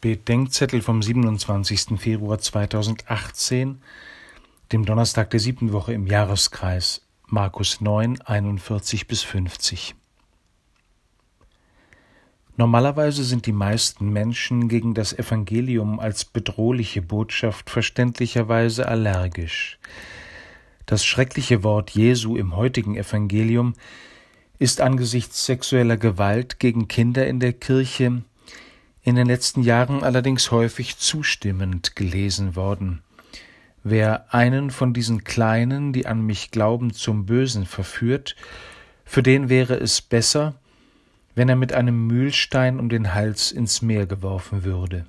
Bedenkzettel vom 27. Februar 2018, dem Donnerstag der siebten Woche im Jahreskreis, Markus 9, 41 bis 50. Normalerweise sind die meisten Menschen gegen das Evangelium als bedrohliche Botschaft verständlicherweise allergisch. Das schreckliche Wort Jesu im heutigen Evangelium ist angesichts sexueller Gewalt gegen Kinder in der Kirche in den letzten Jahren allerdings häufig zustimmend gelesen worden. Wer einen von diesen Kleinen, die an mich glauben, zum Bösen verführt, für den wäre es besser, wenn er mit einem Mühlstein um den Hals ins Meer geworfen würde.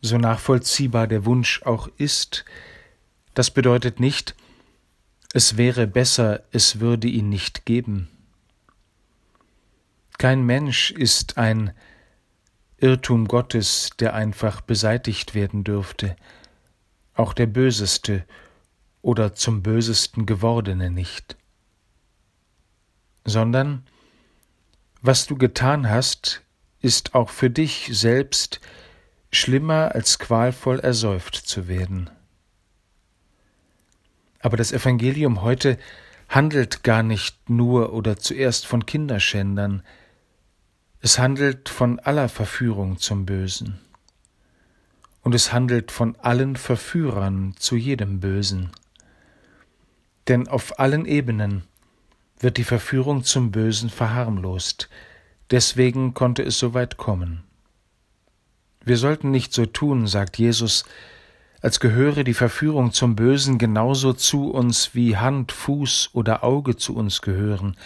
So nachvollziehbar der Wunsch auch ist, das bedeutet nicht, es wäre besser, es würde ihn nicht geben. Kein Mensch ist ein Irrtum Gottes, der einfach beseitigt werden dürfte, auch der Böseste oder zum Bösesten gewordene nicht, sondern was du getan hast, ist auch für dich selbst schlimmer als qualvoll ersäuft zu werden. Aber das Evangelium heute handelt gar nicht nur oder zuerst von Kinderschändern, es handelt von aller Verführung zum Bösen. Und es handelt von allen Verführern zu jedem Bösen. Denn auf allen Ebenen wird die Verführung zum Bösen verharmlost, deswegen konnte es so weit kommen. Wir sollten nicht so tun, sagt Jesus, als gehöre die Verführung zum Bösen genauso zu uns wie Hand, Fuß oder Auge zu uns gehören,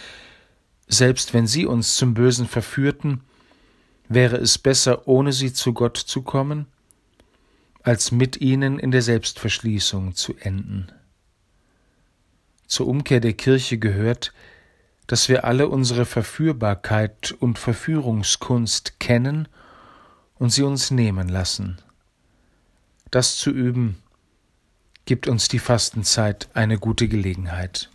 selbst wenn sie uns zum Bösen verführten, wäre es besser, ohne sie zu Gott zu kommen, als mit ihnen in der Selbstverschließung zu enden. Zur Umkehr der Kirche gehört, dass wir alle unsere Verführbarkeit und Verführungskunst kennen und sie uns nehmen lassen. Das zu üben, gibt uns die Fastenzeit eine gute Gelegenheit.